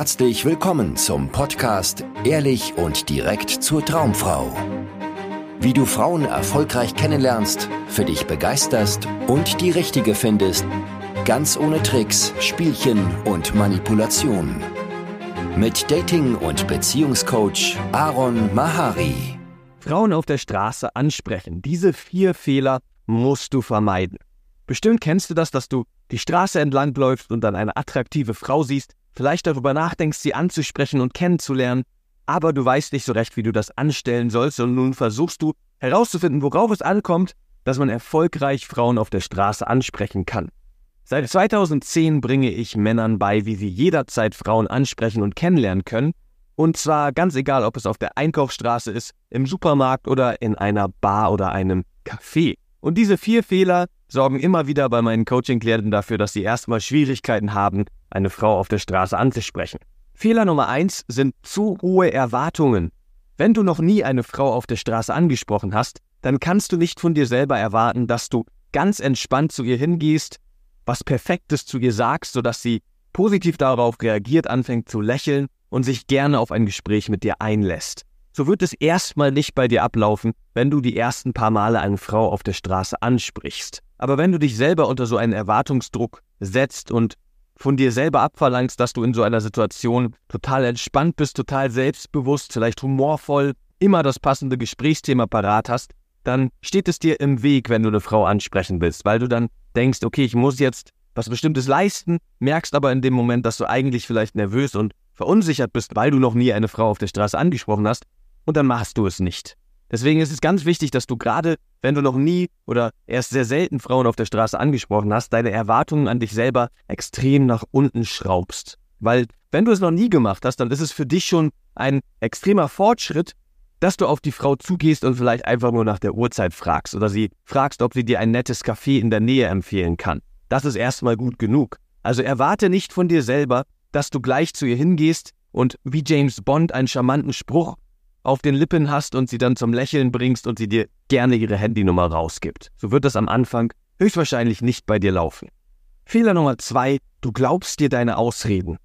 Herzlich willkommen zum Podcast Ehrlich und direkt zur Traumfrau. Wie du Frauen erfolgreich kennenlernst, für dich begeisterst und die richtige findest, ganz ohne Tricks, Spielchen und Manipulation. Mit Dating- und Beziehungscoach Aaron Mahari. Frauen auf der Straße ansprechen. Diese vier Fehler musst du vermeiden. Bestimmt kennst du das, dass du die Straße entlang läufst und dann eine attraktive Frau siehst, vielleicht darüber nachdenkst, sie anzusprechen und kennenzulernen, aber du weißt nicht so recht, wie du das anstellen sollst und nun versuchst du herauszufinden, worauf es ankommt, dass man erfolgreich Frauen auf der Straße ansprechen kann. Seit 2010 bringe ich Männern bei, wie sie jederzeit Frauen ansprechen und kennenlernen können, und zwar ganz egal, ob es auf der Einkaufsstraße ist, im Supermarkt oder in einer Bar oder einem Café. Und diese vier Fehler sorgen immer wieder bei meinen Coaching-Klienten dafür, dass sie erstmal Schwierigkeiten haben, eine Frau auf der Straße anzusprechen. Fehler Nummer eins sind zu hohe Erwartungen. Wenn du noch nie eine Frau auf der Straße angesprochen hast, dann kannst du nicht von dir selber erwarten, dass du ganz entspannt zu ihr hingehst, was Perfektes zu ihr sagst, sodass sie positiv darauf reagiert, anfängt zu lächeln und sich gerne auf ein Gespräch mit dir einlässt. So wird es erstmal nicht bei dir ablaufen, wenn du die ersten paar Male eine Frau auf der Straße ansprichst. Aber wenn du dich selber unter so einen Erwartungsdruck setzt und von dir selber abverlangst, dass du in so einer Situation total entspannt bist, total selbstbewusst, vielleicht humorvoll, immer das passende Gesprächsthema parat hast, dann steht es dir im Weg, wenn du eine Frau ansprechen willst, weil du dann denkst, okay, ich muss jetzt was Bestimmtes leisten, merkst aber in dem Moment, dass du eigentlich vielleicht nervös und verunsichert bist, weil du noch nie eine Frau auf der Straße angesprochen hast, und dann machst du es nicht. Deswegen ist es ganz wichtig, dass du gerade, wenn du noch nie oder erst sehr selten Frauen auf der Straße angesprochen hast, deine Erwartungen an dich selber extrem nach unten schraubst. Weil wenn du es noch nie gemacht hast, dann ist es für dich schon ein extremer Fortschritt, dass du auf die Frau zugehst und vielleicht einfach nur nach der Uhrzeit fragst oder sie fragst, ob sie dir ein nettes Café in der Nähe empfehlen kann. Das ist erstmal gut genug. Also erwarte nicht von dir selber, dass du gleich zu ihr hingehst und wie James Bond einen charmanten Spruch auf den Lippen hast und sie dann zum Lächeln bringst und sie dir gerne ihre Handynummer rausgibt. So wird das am Anfang höchstwahrscheinlich nicht bei dir laufen. Fehler Nummer zwei, du glaubst dir deine Ausreden.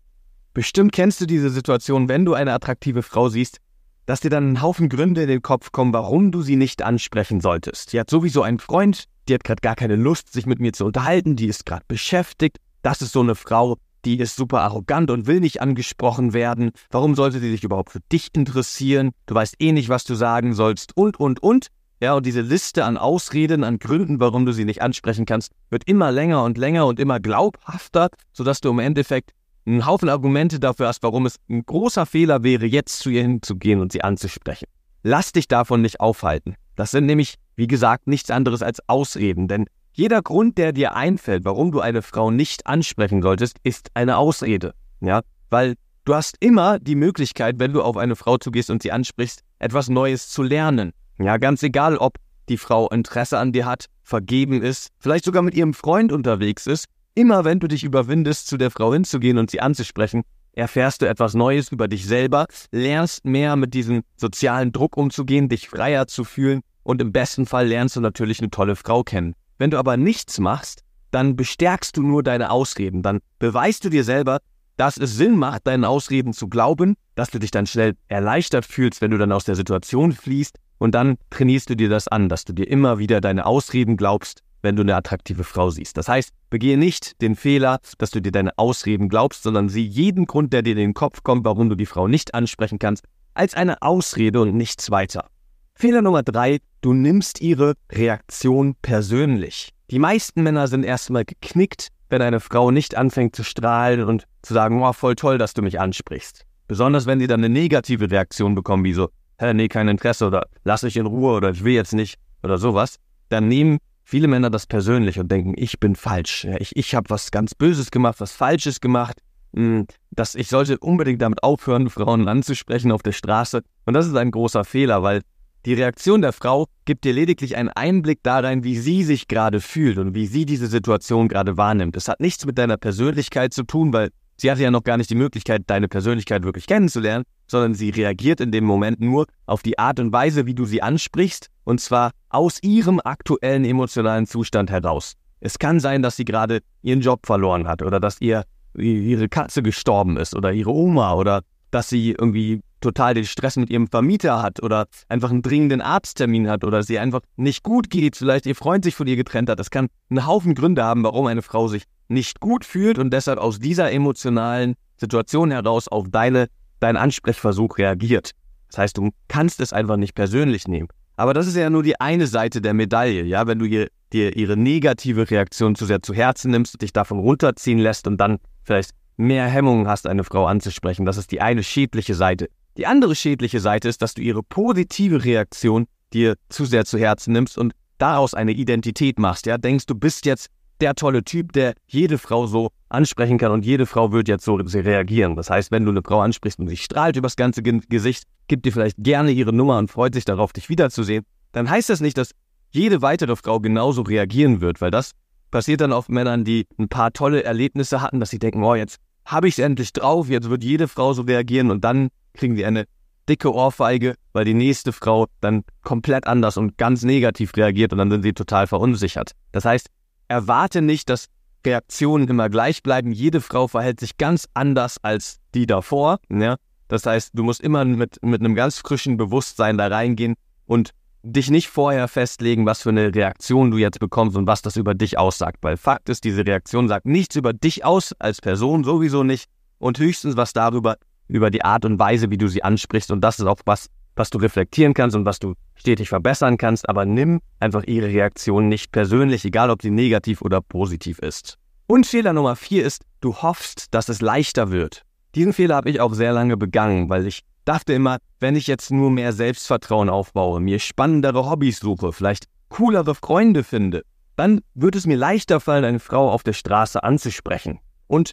Bestimmt kennst du diese Situation, wenn du eine attraktive Frau siehst, dass dir dann ein Haufen Gründe in den Kopf kommen, warum du sie nicht ansprechen solltest. Sie hat sowieso einen Freund, die hat gerade gar keine Lust, sich mit mir zu unterhalten, die ist gerade beschäftigt. Das ist so eine Frau, die ist super arrogant und will nicht angesprochen werden. Warum sollte sie sich überhaupt für dich interessieren? Du weißt eh nicht, was du sagen sollst und, und, und. Ja, und diese Liste an Ausreden, an Gründen, warum du sie nicht ansprechen kannst, wird immer länger und länger und immer glaubhafter, sodass du im Endeffekt einen Haufen Argumente dafür hast, warum es ein großer Fehler wäre, jetzt zu ihr hinzugehen und sie anzusprechen. Lass dich davon nicht aufhalten. Das sind nämlich, wie gesagt, nichts anderes als Ausreden, denn jeder Grund, der dir einfällt, warum du eine Frau nicht ansprechen solltest, ist eine Ausrede. Ja, weil du hast immer die Möglichkeit, wenn du auf eine Frau zugehst und sie ansprichst, etwas Neues zu lernen. Ja, ganz egal, ob die Frau Interesse an dir hat, vergeben ist, vielleicht sogar mit ihrem Freund unterwegs ist. Immer wenn du dich überwindest, zu der Frau hinzugehen und sie anzusprechen, erfährst du etwas Neues über dich selber, lernst mehr mit diesem sozialen Druck umzugehen, dich freier zu fühlen und im besten Fall lernst du natürlich eine tolle Frau kennen. Wenn du aber nichts machst, dann bestärkst du nur deine Ausreden. Dann beweist du dir selber, dass es Sinn macht, deinen Ausreden zu glauben, dass du dich dann schnell erleichtert fühlst, wenn du dann aus der Situation fließt. Und dann trainierst du dir das an, dass du dir immer wieder deine Ausreden glaubst, wenn du eine attraktive Frau siehst. Das heißt, begehe nicht den Fehler, dass du dir deine Ausreden glaubst, sondern sieh jeden Grund, der dir in den Kopf kommt, warum du die Frau nicht ansprechen kannst, als eine Ausrede und nichts weiter. Fehler Nummer drei, du nimmst ihre Reaktion persönlich. Die meisten Männer sind erstmal geknickt, wenn eine Frau nicht anfängt zu strahlen und zu sagen, oh, voll toll, dass du mich ansprichst. Besonders wenn sie dann eine negative Reaktion bekommen, wie so, hä, nee, kein Interesse oder lass mich in Ruhe oder ich will jetzt nicht oder sowas, dann nehmen viele Männer das persönlich und denken, ich bin falsch. Ich ich habe was ganz Böses gemacht, was Falsches gemacht. Hm, dass ich sollte unbedingt damit aufhören, Frauen anzusprechen auf der Straße. Und das ist ein großer Fehler, weil die Reaktion der Frau gibt dir lediglich einen Einblick darein, wie sie sich gerade fühlt und wie sie diese Situation gerade wahrnimmt. Es hat nichts mit deiner Persönlichkeit zu tun, weil sie hatte ja noch gar nicht die Möglichkeit, deine Persönlichkeit wirklich kennenzulernen, sondern sie reagiert in dem Moment nur auf die Art und Weise, wie du sie ansprichst, und zwar aus ihrem aktuellen emotionalen Zustand heraus. Es kann sein, dass sie gerade ihren Job verloren hat oder dass ihr ihre Katze gestorben ist oder ihre Oma oder dass sie irgendwie total den Stress mit ihrem Vermieter hat oder einfach einen dringenden Arzttermin hat oder sie einfach nicht gut geht, vielleicht ihr Freund sich von ihr getrennt hat. Das kann einen Haufen Gründe haben, warum eine Frau sich nicht gut fühlt und deshalb aus dieser emotionalen Situation heraus auf deine, deinen Ansprechversuch reagiert. Das heißt, du kannst es einfach nicht persönlich nehmen. Aber das ist ja nur die eine Seite der Medaille, ja, wenn du ihr, dir ihre negative Reaktion zu sehr zu Herzen nimmst, dich davon runterziehen lässt und dann vielleicht mehr Hemmungen hast, eine Frau anzusprechen. Das ist die eine schädliche Seite. Die andere schädliche Seite ist, dass du ihre positive Reaktion dir zu sehr zu Herzen nimmst und daraus eine Identität machst. Ja, denkst du bist jetzt der tolle Typ, der jede Frau so ansprechen kann und jede Frau wird jetzt so reagieren. Das heißt, wenn du eine Frau ansprichst und sie strahlt übers ganze Gesicht, gibt dir vielleicht gerne ihre Nummer und freut sich darauf, dich wiederzusehen, dann heißt das nicht, dass jede weitere Frau genauso reagieren wird, weil das passiert dann auf Männern, die ein paar tolle Erlebnisse hatten, dass sie denken, oh, jetzt habe ich es endlich drauf, jetzt wird jede Frau so reagieren und dann kriegen sie eine dicke Ohrfeige, weil die nächste Frau dann komplett anders und ganz negativ reagiert und dann sind sie total verunsichert. Das heißt, erwarte nicht, dass Reaktionen immer gleich bleiben. Jede Frau verhält sich ganz anders als die davor. Ja? Das heißt, du musst immer mit, mit einem ganz frischen Bewusstsein da reingehen und dich nicht vorher festlegen, was für eine Reaktion du jetzt bekommst und was das über dich aussagt. Weil Fakt ist, diese Reaktion sagt nichts über dich aus als Person sowieso nicht und höchstens was darüber, über die Art und Weise, wie du sie ansprichst. Und das ist auch was, was du reflektieren kannst und was du stetig verbessern kannst. Aber nimm einfach ihre Reaktion nicht persönlich, egal ob sie negativ oder positiv ist. Und Fehler Nummer vier ist, du hoffst, dass es leichter wird. Diesen Fehler habe ich auch sehr lange begangen, weil ich dachte immer, wenn ich jetzt nur mehr Selbstvertrauen aufbaue, mir spannendere Hobbys suche, vielleicht coolere Freunde finde, dann wird es mir leichter fallen, eine Frau auf der Straße anzusprechen. Und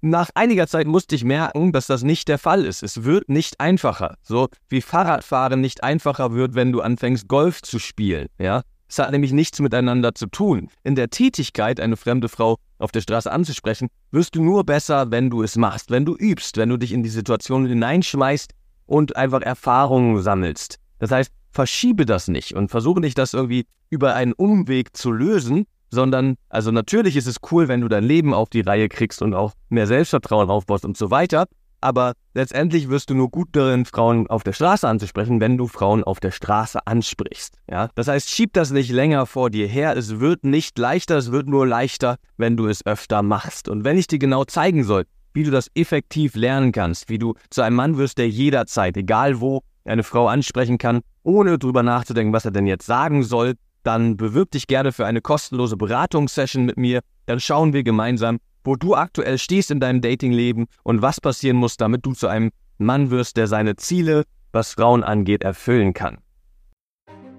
nach einiger Zeit musste ich merken, dass das nicht der Fall ist. Es wird nicht einfacher. So wie Fahrradfahren nicht einfacher wird, wenn du anfängst, Golf zu spielen. Ja? Es hat nämlich nichts miteinander zu tun. In der Tätigkeit, eine fremde Frau auf der Straße anzusprechen, wirst du nur besser, wenn du es machst, wenn du übst, wenn du dich in die Situation hineinschmeißt und einfach Erfahrungen sammelst. Das heißt, verschiebe das nicht und versuche nicht, das irgendwie über einen Umweg zu lösen, sondern, also natürlich ist es cool, wenn du dein Leben auf die Reihe kriegst und auch mehr Selbstvertrauen aufbaust und so weiter, aber letztendlich wirst du nur gut darin, Frauen auf der Straße anzusprechen, wenn du Frauen auf der Straße ansprichst. Ja? Das heißt, schieb das nicht länger vor dir her. Es wird nicht leichter, es wird nur leichter, wenn du es öfter machst. Und wenn ich dir genau zeigen soll, wie du das effektiv lernen kannst, wie du zu einem Mann wirst, der jederzeit, egal wo, eine Frau ansprechen kann, ohne drüber nachzudenken, was er denn jetzt sagen soll, dann bewirb dich gerne für eine kostenlose Beratungssession mit mir. Dann schauen wir gemeinsam, wo du aktuell stehst in deinem Datingleben und was passieren muss, damit du zu einem Mann wirst, der seine Ziele, was Frauen angeht, erfüllen kann.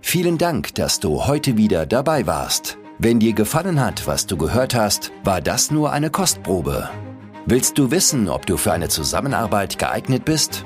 Vielen Dank, dass du heute wieder dabei warst. Wenn dir gefallen hat, was du gehört hast, war das nur eine Kostprobe. Willst du wissen, ob du für eine Zusammenarbeit geeignet bist?